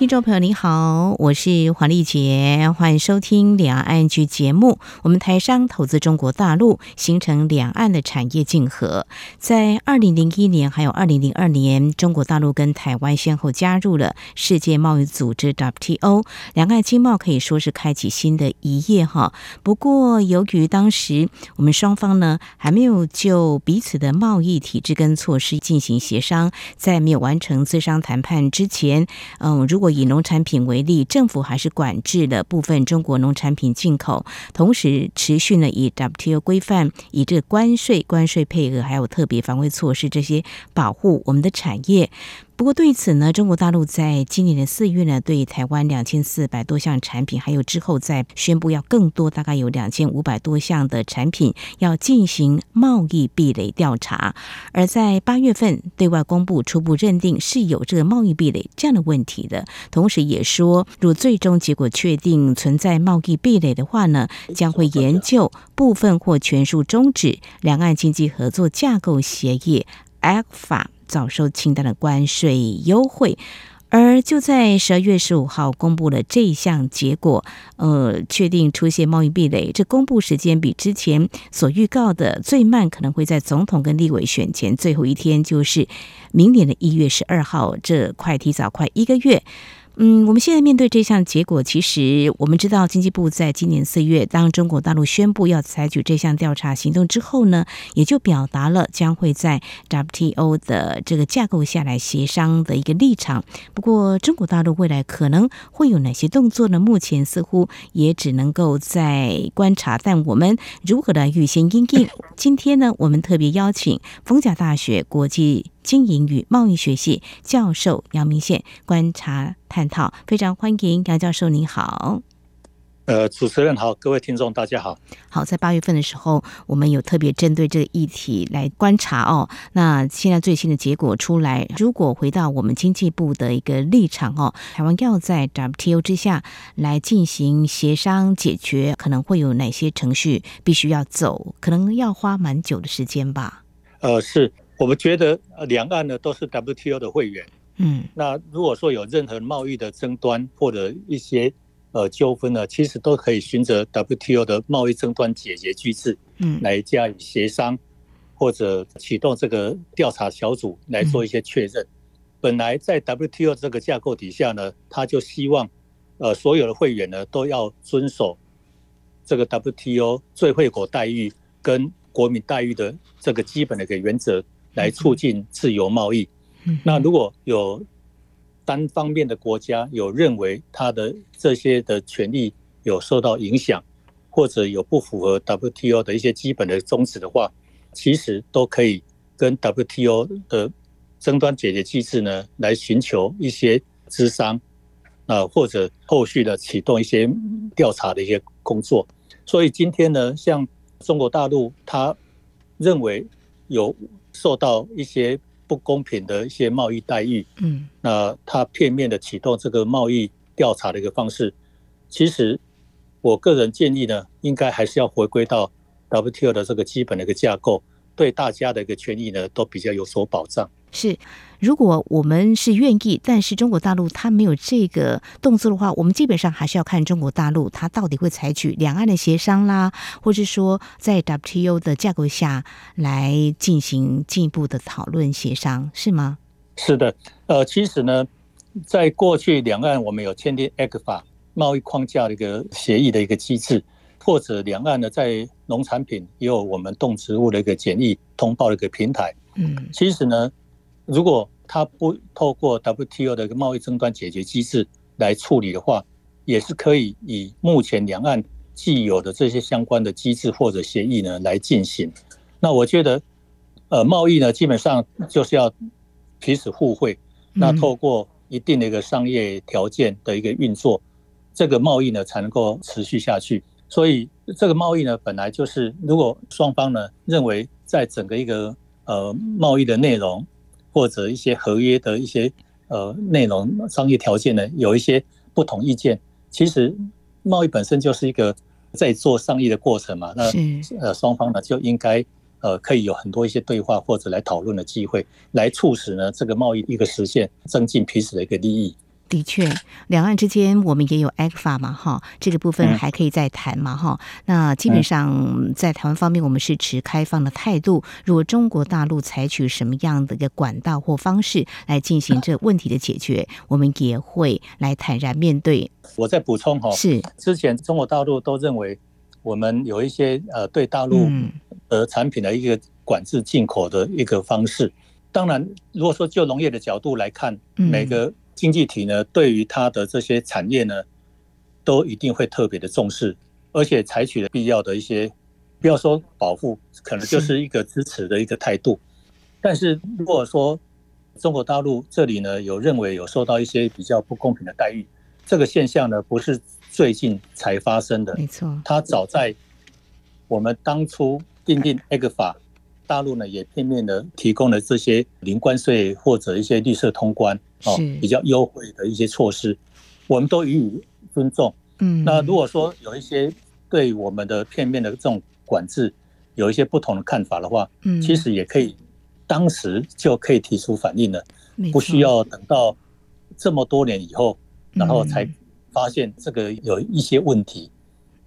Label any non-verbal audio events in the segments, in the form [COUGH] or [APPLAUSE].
听众朋友，你好，我是黄丽杰，欢迎收听两岸 ING 节目。我们台商投资中国大陆，形成两岸的产业竞合。在二零零一年还有二零零二年，中国大陆跟台湾先后加入了世界贸易组织 WTO，两岸经贸可以说是开启新的一页哈。不过，由于当时我们双方呢还没有就彼此的贸易体制跟措施进行协商，在没有完成咨商谈判之前，嗯，如果以农产品为例，政府还是管制了部分中国农产品进口，同时持续呢以 WTO 规范，以这个关税、关税配额还有特别防卫措施这些保护我们的产业。不过对此呢，中国大陆在今年的四月呢，对台湾两千四百多项产品，还有之后再宣布要更多，大概有两千五百多项的产品要进行贸易壁垒调查。而在八月份对外公布初步认定是有这个贸易壁垒这样的问题的，同时也说，如最终结果确定存在贸易壁垒的话呢，将会研究部分或全数终止两岸经济合作架构协议 （ECFA）。早收清单的关税优惠，而就在十二月十五号公布了这一项结果，呃，确定出现贸易壁垒。这公布时间比之前所预告的最慢，可能会在总统跟立委选前最后一天，就是明年的一月十二号，这快提早快一个月。嗯，我们现在面对这项结果，其实我们知道，经济部在今年四月，当中国大陆宣布要采取这项调查行动之后呢，也就表达了将会在 WTO 的这个架构下来协商的一个立场。不过，中国大陆未来可能会有哪些动作呢？目前似乎也只能够在观察。但我们如何来预先应应？今天呢，我们特别邀请逢甲大学国际经营与贸易学系教授杨明宪观察探讨，非常欢迎杨教授，您好。呃，主持人好，各位听众大家好。好，在八月份的时候，我们有特别针对这个议题来观察哦。那现在最新的结果出来，如果回到我们经济部的一个立场哦，台湾要在 WTO 之下来进行协商解决，可能会有哪些程序必须要走？可能要花蛮久的时间吧。呃，是。我们觉得，呃，两岸呢都是 WTO 的会员，嗯，那如果说有任何贸易的争端或者一些呃纠纷呢，其实都可以循着 WTO 的贸易争端解决机制，嗯，来加以协商，或者启动这个调查小组来做一些确认。本来在 WTO 这个架构底下呢，他就希望，呃，所有的会员呢都要遵守这个 WTO 最惠国待遇跟国民待遇的这个基本的一个原则。来促进自由贸易。那如果有单方面的国家有认为他的这些的权利有受到影响，或者有不符合 WTO 的一些基本的宗旨的话，其实都可以跟 WTO 的争端解决机制呢来寻求一些咨商啊，或者后续的启动一些调查的一些工作。所以今天呢，像中国大陆，他认为有。受到一些不公平的一些贸易待遇，嗯，那他片面的启动这个贸易调查的一个方式，其实我个人建议呢，应该还是要回归到 WTO 的这个基本的一个架构，对大家的一个权益呢，都比较有所保障。是，如果我们是愿意，但是中国大陆它没有这个动作的话，我们基本上还是要看中国大陆它到底会采取两岸的协商啦，或是说在 WTO 的架构下来进行进一步的讨论协商，是吗？是的，呃，其实呢，在过去两岸我们有签订 ECFA 贸易框架的一个协议的一个机制，或者两岸呢在农产品也有我们动植物的一个检疫通报的一个平台，嗯，其实呢。如果他不透过 WTO 的一个贸易争端解决机制来处理的话，也是可以以目前两岸既有的这些相关的机制或者协议呢来进行。那我觉得，呃，贸易呢基本上就是要彼此互惠，那透过一定的一个商业条件的一个运作，这个贸易呢才能够持续下去。所以这个贸易呢本来就是，如果双方呢认为在整个一个呃贸易的内容。或者一些合约的一些呃内容、商业条件呢有一些不同意见。其实贸易本身就是一个在做商议的过程嘛，那呃双方呢就应该呃可以有很多一些对话或者来讨论的机会，来促使呢这个贸易一个实现，增进彼此的一个利益。的确，两岸之间我们也有 ECFA 嘛，哈，这个部分还可以再谈嘛，哈、嗯。那基本上在台湾方面，我们是持开放的态度。如果中国大陆采取什么样的一个管道或方式来进行这问题的解决，我们也会来坦然面对。我再补充哈，是之前中国大陆都认为我们有一些呃对大陆呃产品的一个管制进口的一个方式。当然，如果说就农业的角度来看，每个经济体呢，对于它的这些产业呢，都一定会特别的重视，而且采取了必要的一些，不要说保护，可能就是一个支持的一个态度。但是如果说中国大陆这里呢，有认为有受到一些比较不公平的待遇，这个现象呢，不是最近才发生的，没错，它早在我们当初订定 ECFA。大陆呢也片面的提供了这些零关税或者一些绿色通关哦，比较优惠的一些措施，我们都予以尊重。嗯，那如果说有一些对我们的片面的这种管制有一些不同的看法的话，嗯，其实也可以当时就可以提出反应了，不需要等到这么多年以后，然后才发现这个有一些问题，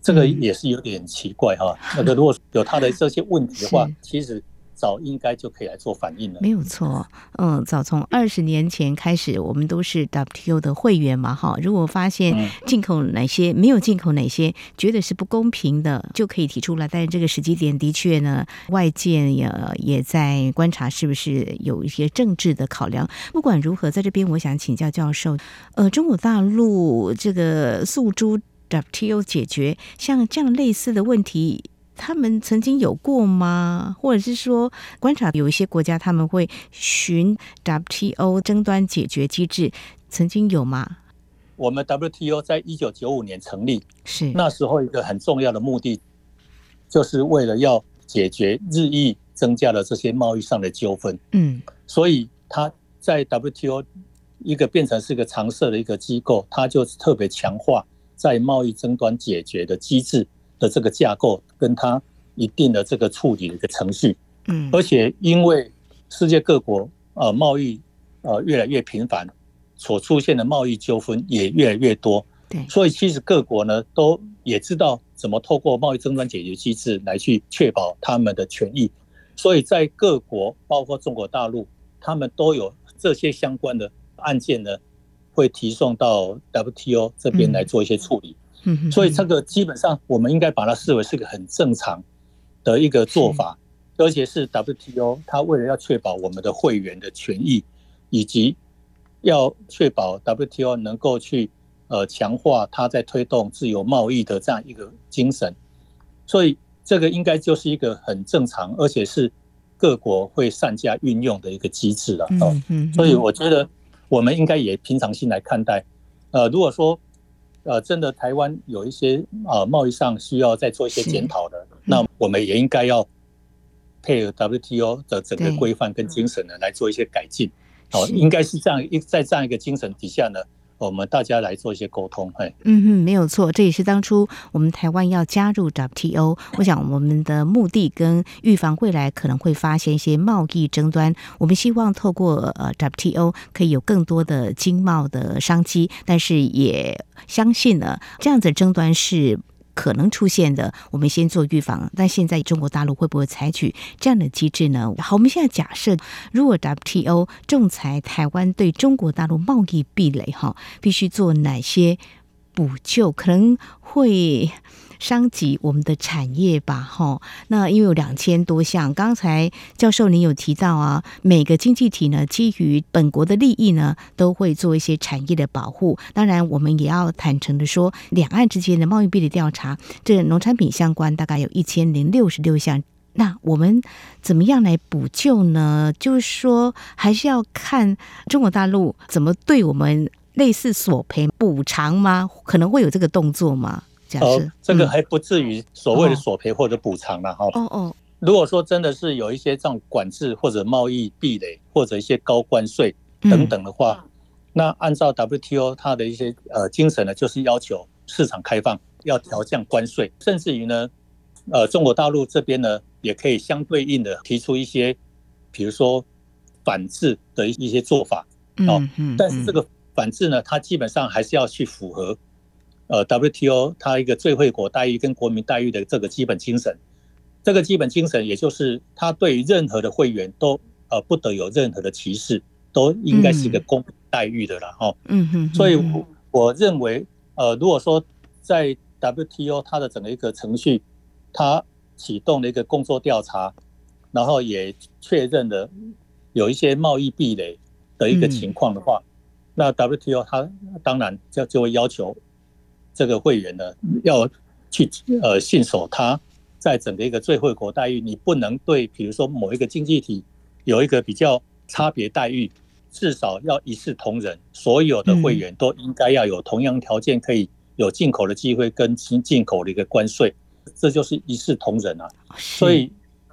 这个也是有点奇怪哈。那个如果有他的这些问题的话，其实。早应该就可以来做反应了。没有错，嗯，早从二十年前开始，我们都是 WTO 的会员嘛，哈。如果发现进口哪些没有进口哪些，觉得是不公平的，就可以提出来。但是这个时机点的确呢，外界也也在观察是不是有一些政治的考量。不管如何，在这边我想请教教授，呃，中国大陆这个诉诸 WTO 解决像这样类似的问题。他们曾经有过吗？或者是说，观察有一些国家他们会寻 WTO 争端解决机制，曾经有吗？我们 WTO 在一九九五年成立，是那时候一个很重要的目的，就是为了要解决日益增加的这些贸易上的纠纷。嗯，所以他在 WTO 一个变成是一个常设的一个机构，它就特别强化在贸易争端解决的机制。的这个架构跟他一定的这个处理的一个程序，嗯，而且因为世界各国呃贸易呃越来越频繁，所出现的贸易纠纷也越来越多，对，所以其实各国呢都也知道怎么透过贸易争端解决机制来去确保他们的权益，所以在各国包括中国大陆，他们都有这些相关的案件呢，会提送到 WTO 这边来做一些处理。所以这个基本上我们应该把它视为是个很正常的一个做法，而且是 WTO 它为了要确保我们的会员的权益，以及要确保 WTO 能够去呃强化它在推动自由贸易的这样一个精神，所以这个应该就是一个很正常，而且是各国会善加运用的一个机制了。哦，所以我觉得我们应该也平常心来看待。呃，如果说呃，真的，台湾有一些呃贸易上需要再做一些检讨的，那我们也应该要配合 WTO 的整个规范跟精神呢来做一些改进。哦，应该是这样一在这样一个精神底下呢。我们大家来做一些沟通，哎，嗯哼，没有错，这也是当初我们台湾要加入 WTO，我想我们的目的跟预防未来可能会发现一些贸易争端，我们希望透过呃 WTO 可以有更多的经贸的商机，但是也相信呢，这样子的争端是。可能出现的，我们先做预防。但现在中国大陆会不会采取这样的机制呢？好，我们现在假设，如果 WTO 仲裁台湾对中国大陆贸易壁垒，哈，必须做哪些补救？可能会。伤及我们的产业吧，哈。那因为有两千多项，刚才教授您有提到啊，每个经济体呢，基于本国的利益呢，都会做一些产业的保护。当然，我们也要坦诚的说，两岸之间的贸易壁垒调查，这农产品相关大概有一千零六十六项。那我们怎么样来补救呢？就是说，还是要看中国大陆怎么对我们类似索赔补偿吗？可能会有这个动作吗？哦，这个还不至于所谓的索赔或者补偿了哈。哦哦，如果说真的是有一些这种管制或者贸易壁垒或者一些高关税等等的话，那按照 WTO 它的一些呃精神呢，就是要求市场开放，要调降关税，甚至于呢，呃，中国大陆这边呢，也可以相对应的提出一些，比如说反制的一些做法。哦，但是这个反制呢，它基本上还是要去符合呃 WTO 它一个最惠国待遇跟国民待遇的这个基本精神。这个基本精神，也就是它对于任何的会员都呃不得有任何的歧视，都应该是一个公平待遇的了哈。嗯嗯。所以我我认为，呃，如果说在 WTO 它的整个一个程序，它启动了一个工作调查，然后也确认了有一些贸易壁垒的一个情况的话，那 WTO 它当然就就会要求这个会员呢要去呃信守他。在整个一个最惠国待遇，你不能对比如说某一个经济体有一个比较差别待遇，至少要一视同仁，所有的会员都应该要有同样条件，可以有进口的机会跟进进口的一个关税，这就是一视同仁啊。所以，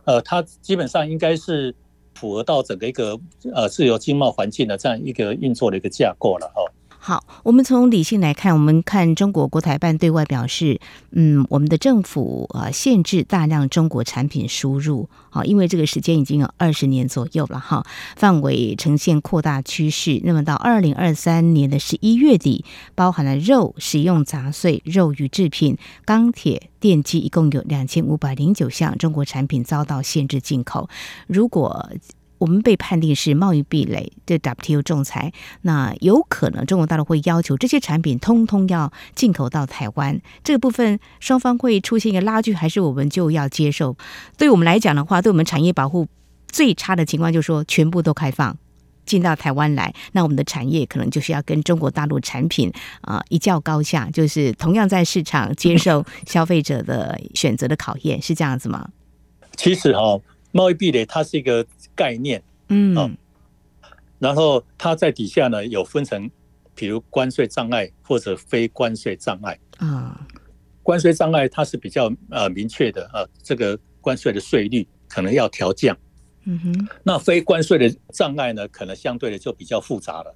呃，它基本上应该是符合到整个一个呃自由经贸环境的这样一个运作的一个架构了哦。好，我们从理性来看，我们看中国国台办对外表示，嗯，我们的政府啊限制大量中国产品输入，好，因为这个时间已经有二十年左右了哈，范围呈现扩大趋势。那么到二零二三年的十一月底，包含了肉、食用杂碎、肉鱼制品、钢铁、电机，一共有两千五百零九项中国产品遭到限制进口。如果我们被判定是贸易壁垒的 WTO 仲裁，那有可能中国大陆会要求这些产品通通要进口到台湾。这个部分双方会出现一个拉锯，还是我们就要接受？对我们来讲的话，对我们产业保护最差的情况就是说全部都开放进到台湾来，那我们的产业可能就是要跟中国大陆产品啊、呃、一较高下，就是同样在市场接受 [LAUGHS] 消费者的选择的考验，是这样子吗？其实哈、哦。贸易壁垒它是一个概念，嗯，然后它在底下呢有分成，比如关税障碍或者非关税障碍。啊。关税障碍它是比较呃明确的啊，这个关税的税率可能要调降，嗯哼。那非关税的障碍呢，可能相对的就比较复杂了，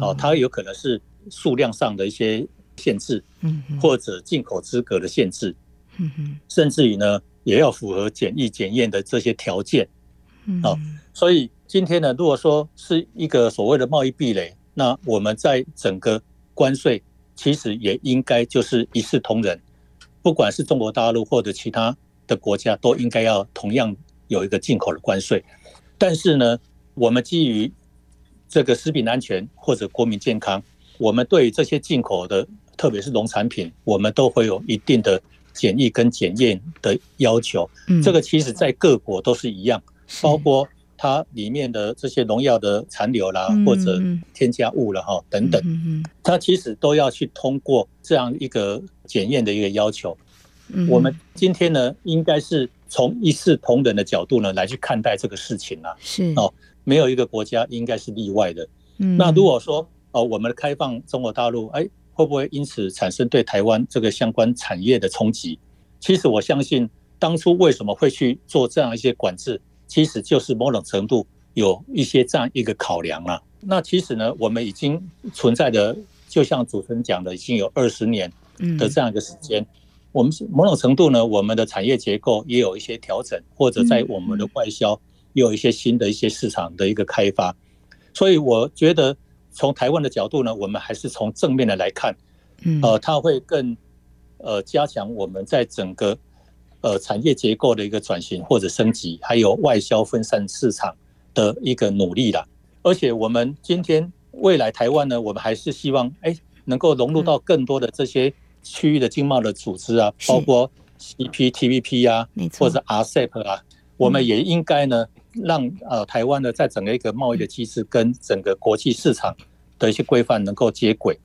哦，它有可能是数量上的一些限制，嗯，或者进口资格的限制，嗯哼，甚至于呢。也要符合检疫检验的这些条件，啊，所以今天呢，如果说是一个所谓的贸易壁垒，那我们在整个关税其实也应该就是一视同仁，不管是中国大陆或者其他的国家，都应该要同样有一个进口的关税。但是呢，我们基于这个食品安全或者国民健康，我们对于这些进口的，特别是农产品，我们都会有一定的。检疫跟检验的要求，这个其实在各国都是一样，包括它里面的这些农药的残留啦，或者添加物了哈等等，它其实都要去通过这样一个检验的一个要求。我们今天呢，应该是从一视同仁的角度呢来去看待这个事情啊，是哦，没有一个国家应该是例外的。那如果说哦，我们的开放中国大陆，哎。会不会因此产生对台湾这个相关产业的冲击？其实我相信，当初为什么会去做这样一些管制，其实就是某种程度有一些这样一个考量了。那其实呢，我们已经存在的，就像主持人讲的，已经有二十年的这样一个时间。我们某种程度呢，我们的产业结构也有一些调整，或者在我们的外销也有一些新的一些市场的一个开发。所以我觉得。从台湾的角度呢，我们还是从正面的来看，呃，它会更呃加强我们在整个呃产业结构的一个转型或者升级，还有外销分散市场的一个努力啦。而且我们今天未来台湾呢，我们还是希望哎能够融入到更多的这些区域的经贸的组织啊，包括 CPTPP 啊，或者 RCEP 啊，我们也应该呢。让呃台湾呢，在整个一个贸易的机制跟整个国际市场的一些规范能够接轨，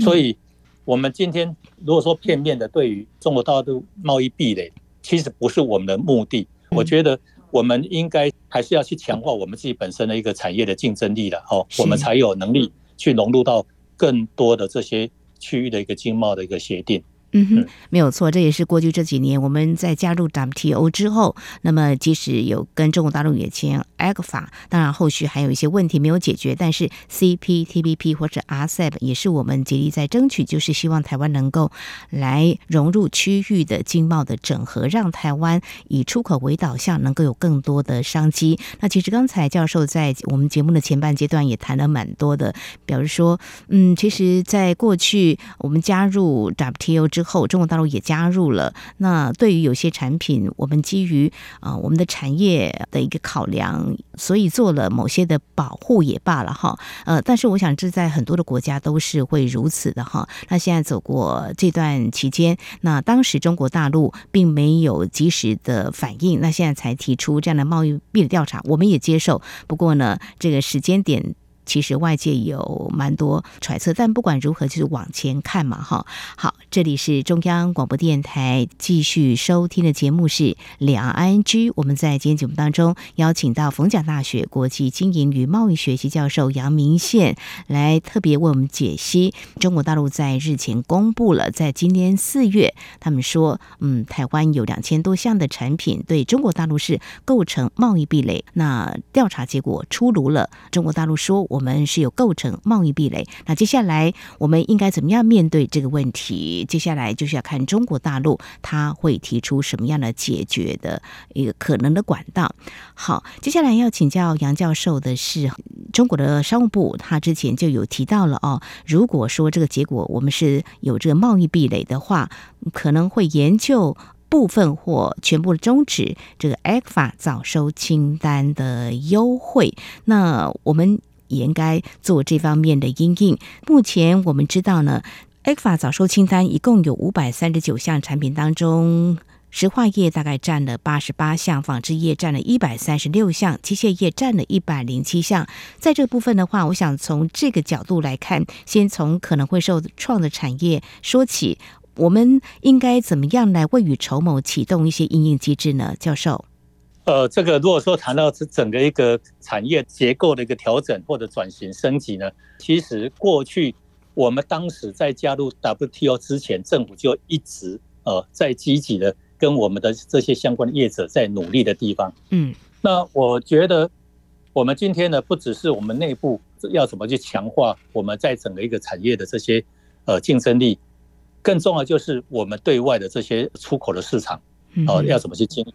所以我们今天如果说片面的对于中国大陆贸易壁垒，其实不是我们的目的。我觉得我们应该还是要去强化我们自己本身的一个产业的竞争力了哦，我们才有能力去融入到更多的这些区域的一个经贸的一个协定。嗯哼，没有错，这也是过去这几年我们在加入 WTO 之后，那么即使有跟中国大陆也签 ECFA，当然后续还有一些问题没有解决，但是 CPTPP 或者 RCEP 也是我们竭力在争取，就是希望台湾能够来融入区域的经贸的整合，让台湾以出口为导向，能够有更多的商机。那其实刚才教授在我们节目的前半阶段也谈了蛮多的，表示说，嗯，其实在过去我们加入 WTO 之后，后，中国大陆也加入了。那对于有些产品，我们基于啊、我们的产业的一个考量，所以做了某些的保护也罢了哈。呃，但是我想这在很多的国家都是会如此的哈。那现在走过这段期间，那当时中国大陆并没有及时的反应，那现在才提出这样的贸易壁垒调查，我们也接受。不过呢，这个时间点。其实外界有蛮多揣测，但不管如何，就是往前看嘛，哈。好，这里是中央广播电台，继续收听的节目是两岸 ING。我们在今天节目当中邀请到逢甲大学国际经营与贸易学系教授杨明宪来特别为我们解析中国大陆在日前公布了，在今年四月，他们说，嗯，台湾有两千多项的产品对中国大陆是构成贸易壁垒。那调查结果出炉了，中国大陆说。我们是有构成贸易壁垒，那接下来我们应该怎么样面对这个问题？接下来就是要看中国大陆他会提出什么样的解决的一个可能的管道。好，接下来要请教杨教授的是，中国的商务部他之前就有提到了哦，如果说这个结果我们是有这个贸易壁垒的话，可能会研究部分或全部终止这个 ECFA 早收清单的优惠。那我们。也应该做这方面的因应。目前我们知道呢，ECFA 早收清单一共有五百三十九项产品当中，石化业大概占了八十八项，纺织业占了一百三十六项，机械业占了一百零七项。在这部分的话，我想从这个角度来看，先从可能会受创的产业说起，我们应该怎么样来未雨绸缪，启动一些应应机制呢？教授。呃，这个如果说谈到这整个一个产业结构的一个调整或者转型升级呢，其实过去我们当时在加入 WTO 之前，政府就一直呃在积极的跟我们的这些相关的业者在努力的地方。嗯，那我觉得我们今天呢，不只是我们内部要怎么去强化我们在整个一个产业的这些呃竞争力，更重要就是我们对外的这些出口的市场，呃，要怎么去经营。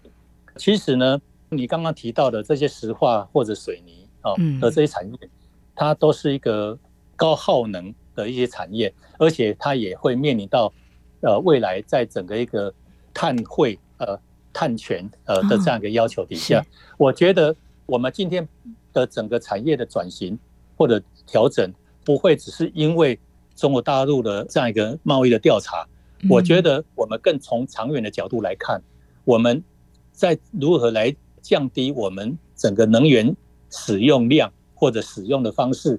其实呢，你刚刚提到的这些石化或者水泥啊的这些产业，它都是一个高耗能的一些产业，而且它也会面临到呃未来在整个一个碳汇呃碳权呃的这样一个要求底下，我觉得我们今天的整个产业的转型或者调整，不会只是因为中国大陆的这样一个贸易的调查，我觉得我们更从长远的角度来看，我们。在如何来降低我们整个能源使用量，或者使用的方式，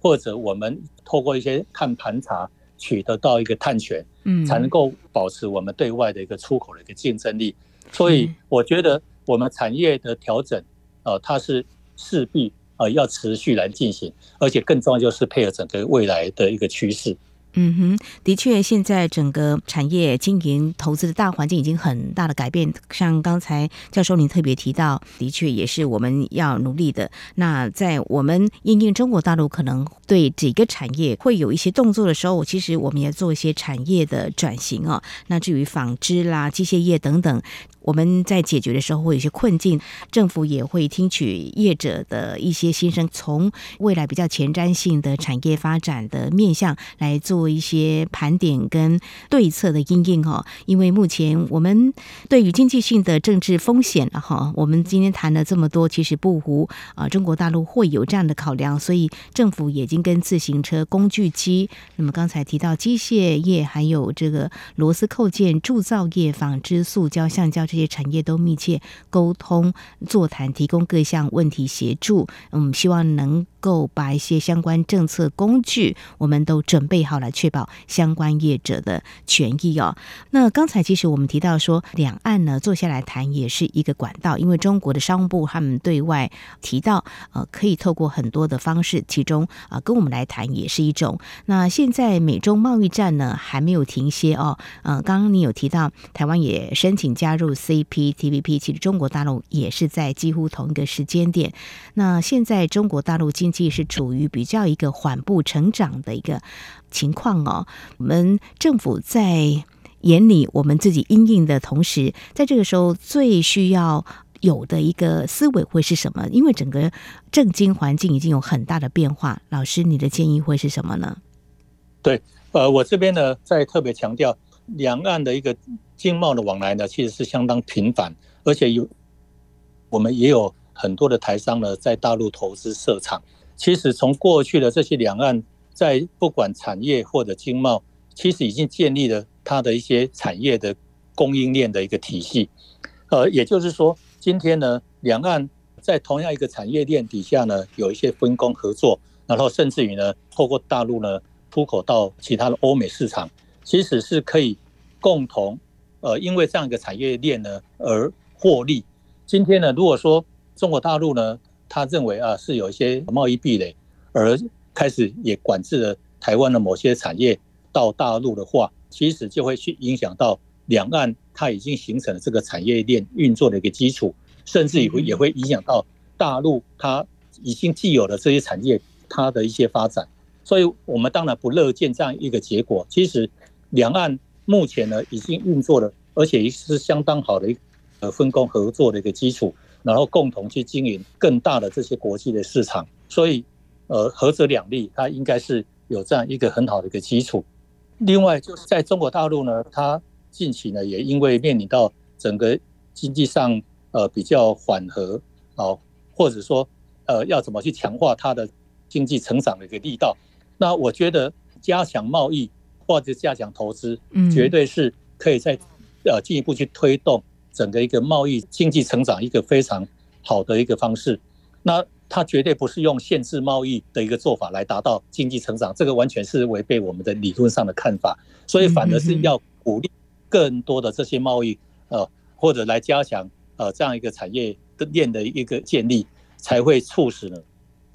或者我们透过一些碳盘查取得到一个碳权，嗯，才能够保持我们对外的一个出口的一个竞争力。所以我觉得我们产业的调整，呃，它是势必呃要持续来进行，而且更重要就是配合整个未来的一个趋势。嗯哼，的确，现在整个产业经营投资的大环境已经很大的改变。像刚才教授您特别提到，的确也是我们要努力的。那在我们因应中国大陆可能对几个产业会有一些动作的时候，其实我们也做一些产业的转型哦。那至于纺织啦、机械业等等。我们在解决的时候会有些困境，政府也会听取业者的一些心声，从未来比较前瞻性的产业发展的面向来做一些盘点跟对策的因应哈。因为目前我们对于经济性的政治风险哈，我们今天谈了这么多，其实不无啊，中国大陆会有这样的考量，所以政府已经跟自行车、工具机，那么刚才提到机械业，还有这个螺丝扣件、铸造业、纺织、塑胶、橡胶这。这些产业都密切沟通、座谈，提供各项问题协助。嗯，希望能够把一些相关政策工具，我们都准备好了，确保相关业者的权益哦。那刚才其实我们提到说，两岸呢坐下来谈也是一个管道，因为中国的商务部他们对外提到，呃，可以透过很多的方式，其中啊、跟我们来谈也是一种。那现在美中贸易战呢还没有停歇哦，呃，刚刚你有提到台湾也申请加入 CPTPP，其实中国大陆也是在几乎同一个时间点。那现在中国大陆经济是处于比较一个缓步成长的一个情况哦。我们政府在眼里，我们自己应应的同时，在这个时候最需要有的一个思维会是什么？因为整个政经环境已经有很大的变化。老师，你的建议会是什么呢？对，呃，我这边呢，再特别强调，两岸的一个经贸的往来呢，其实是相当频繁，而且有我们也有。很多的台商呢，在大陆投资设厂。其实从过去的这些两岸，在不管产业或者经贸，其实已经建立了它的一些产业的供应链的一个体系。呃，也就是说，今天呢，两岸在同样一个产业链底下呢，有一些分工合作，然后甚至于呢，透过大陆呢，出口到其他的欧美市场，其实是可以共同呃，因为这样一个产业链呢而获利。今天呢，如果说中国大陆呢，他认为啊是有一些贸易壁垒，而开始也管制了台湾的某些产业到大陆的话，其实就会去影响到两岸，它已经形成了这个产业链运作的一个基础，甚至也会也会影响到大陆它已经既有的这些产业它的一些发展。所以，我们当然不乐见这样一个结果。其实，两岸目前呢已经运作了，而且也是相当好的一个分工合作的一个基础。然后共同去经营更大的这些国际的市场，所以，呃，合则两利，它应该是有这样一个很好的一个基础。另外，就是在中国大陆呢，它近期呢也因为面临到整个经济上呃比较缓和啊，或者说呃要怎么去强化它的经济成长的一个力道，那我觉得加强贸易或者加强投资，绝对是可以在呃进一步去推动。整个一个贸易经济成长一个非常好的一个方式，那它绝对不是用限制贸易的一个做法来达到经济成长，这个完全是违背我们的理论上的看法，所以反而是要鼓励更多的这些贸易，呃，或者来加强呃这样一个产业链的一个建立，才会促使呢。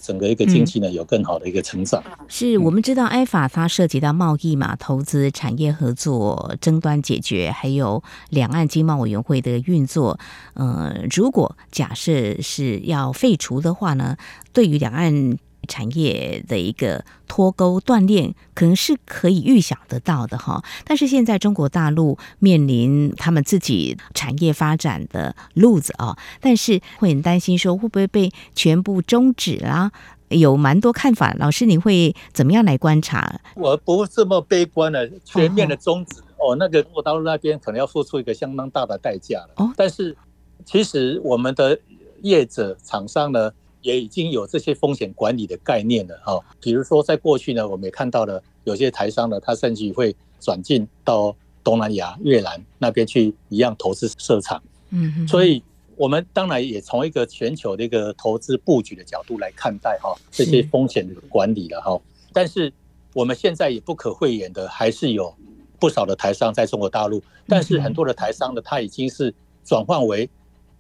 整个一个经济呢，有更好的一个成长。是我们知道，ECFA 它涉及到贸易嘛，投资、产业合作、争端解决，还有两岸经贸委员会的运作。呃，如果假设是要废除的话呢，对于两岸。产业的一个脱钩断裂，可能是可以预想得到的哈。但是现在中国大陆面临他们自己产业发展的路子啊，但是会很担心说会不会被全部终止啦？有蛮多看法，老师你会怎么样来观察？我不这么悲观的，全面的终止哦，哦，那个中国大陆那边可能要付出一个相当大的代价了。哦，但是其实我们的业者厂商呢？也已经有这些风险管理的概念了哈，比如说在过去呢，我们也看到了有些台商呢，他甚至会转进到东南亚、越南那边去一样投资设厂。嗯，所以我们当然也从一个全球的一个投资布局的角度来看待哈这些风险的管理了哈。但是我们现在也不可讳言的，还是有不少的台商在中国大陆，但是很多的台商呢，他已经是转换为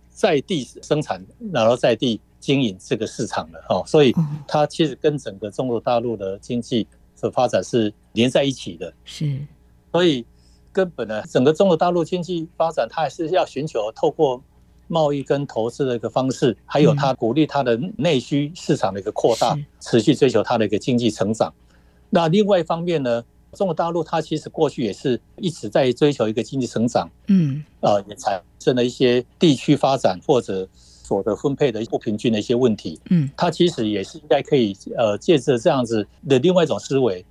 在地生产，然后在地。经营这个市场的哦，所以它其实跟整个中国大陆的经济的发展是连在一起的。是，所以根本呢，整个中国大陆经济发展，它还是要寻求透过贸易跟投资的一个方式，还有它鼓励它的内需市场的一个扩大，持续追求它的一个经济成长。那另外一方面呢，中国大陆它其实过去也是一直在追求一个经济成长，嗯，呃，也产生了一些地区发展或者。所得分配的不平均的一些问题，嗯，它其实也是应该可以呃借着这样子的另外一种思维，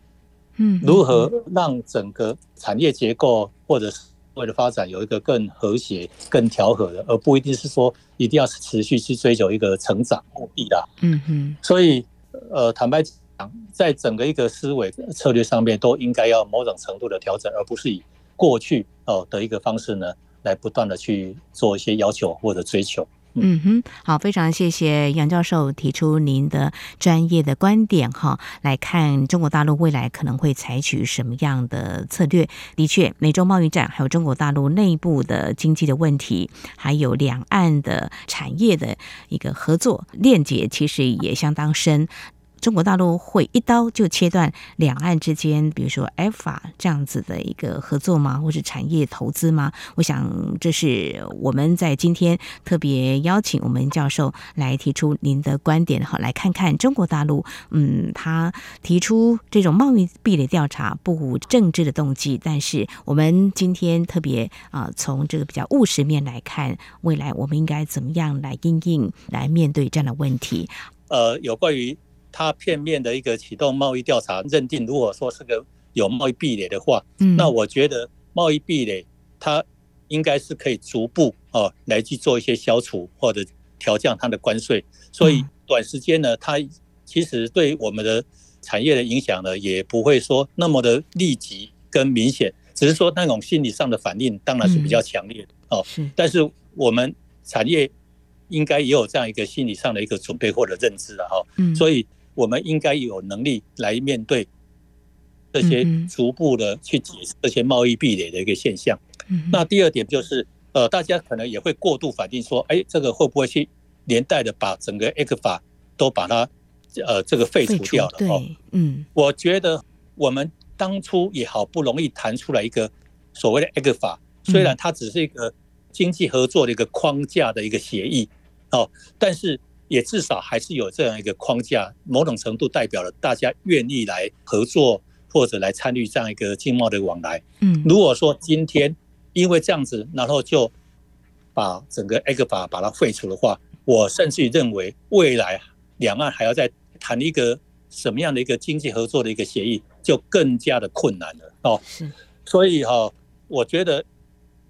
嗯，如何让整个产业结构或者是为了发展有一个更和谐、更调和的，而不一定是说一定要持续去追求一个成长目的的，嗯嗯，所以呃坦白讲，在整个一个思维策略上面都应该要某种程度的调整，而不是以过去哦的一个方式呢来不断的去做一些要求或者追求。嗯哼，好，非常谢谢杨教授提出您的专业的观点哈，来看中国大陆未来可能会采取什么样的策略。的确，美洲贸易战，还有中国大陆内部的经济的问题，还有两岸的产业的一个合作链接，其实也相当深。中国大陆会一刀就切断两岸之间，比如说 ECFA 这样子的一个合作吗？或是产业投资吗？我想这是我们在今天特别邀请我们教授来提出您的观点，好，来看看中国大陆，嗯，他提出这种贸易壁垒调查不无政治的动机，但是我们今天特别啊、从这个比较务实面来看，未来我们应该怎么样来应应来面对这样的问题？呃，有关于。他片面的一个启动贸易调查，认定如果说是个有贸易壁垒的话，嗯，那我觉得贸易壁垒它应该是可以逐步哦来去做一些消除或者调降它的关税，所以短时间呢，它其实对我们的产业的影响呢，也不会说那么的立即跟明显，只是说那种心理上的反应当然是比较强烈的哦。但是我们产业应该也有这样一个心理上的一个准备或者认知了哈，所以。我们应该有能力来面对这些逐步的去解释这些贸易壁垒的一个现象。那第二点就是，呃，大家可能也会过度反应说，哎，这个会不会去连带的把整个 ECFA 都把它呃这个废除掉了？哦，嗯，我觉得我们当初也好不容易谈出来一个所谓的 ECFA，虽然它只是一个经济合作的一个框架的一个协议，哦，但是。也至少还是有这样一个框架，某种程度代表了大家愿意来合作或者来参与这样一个经贸的往来。嗯，如果说今天因为这样子，然后就把整个 ECFA 把它废除的话，我甚至于认为未来两岸还要再谈一个什么样的一个经济合作的一个协议，就更加的困难了哦。所以哈，我觉得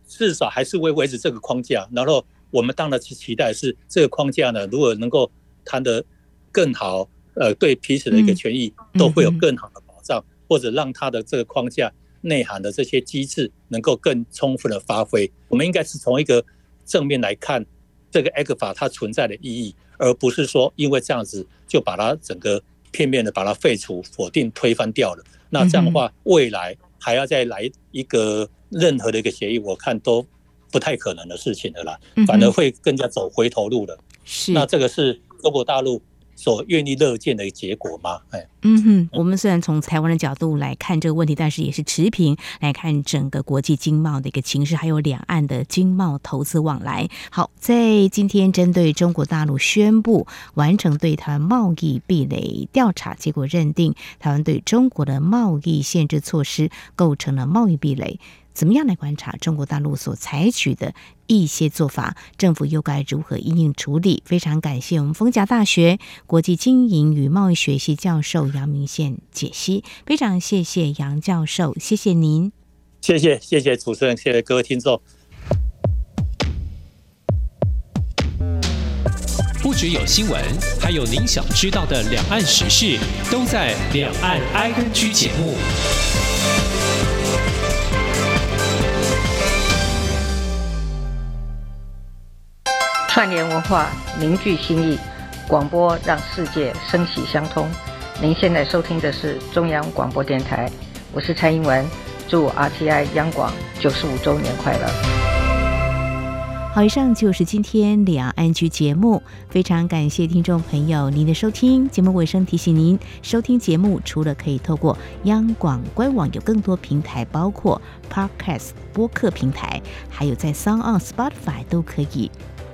至少还是会维持这个框架，然后。我们当然是期待是这个框架呢，如果能够谈得更好，呃，对彼此的一个权益都会有更好的保障，或者让它的这个框架内涵的这些机制能够更充分的发挥。我们应该是从一个正面来看这个 ECFA 它存在的意义，而不是说因为这样子就把它整个片面的把它废除、否定、推翻掉了。那这样的话，未来还要再来一个任何的一个协议，我看都。不太可能的事情的啦，反而会更加走回头路了。是，那这个是中国大陆所愿意乐见的结果吗？哎，嗯哼，我们虽然从台湾的角度来看这个问题，但是也是持平来看整个国际经贸的一个情势，还有两岸的经贸投资往来。好，在今天针对中国大陆宣布完成对台湾贸易壁垒调查，结果认定台湾对中国的贸易限制措施构成了贸易壁垒。怎么样来观察中国大陆所采取的一些做法？政府又该如何应应处理？非常感谢我们逢甲大学国际经营与贸易学系教授杨明宪解析。非常谢谢杨教授，谢谢您。谢谢谢谢主持人，谢谢各位听众。不只有新闻，还有您想知道的两岸时事，都在《两岸 ING》节目。串联文化，凝聚心意，广播让世界声息相通。您现在收听的是中央广播电台，我是蔡英文，祝 RTI 央广九十五周年快乐。好，以上就是今天两岸 ING 节目，非常感谢听众朋友您的收听。节目尾声提醒您，收听节目除了可以透过央广官网，有更多平台，包括 Podcast 播客平台，还有在 SoundOn Spotify 都可以。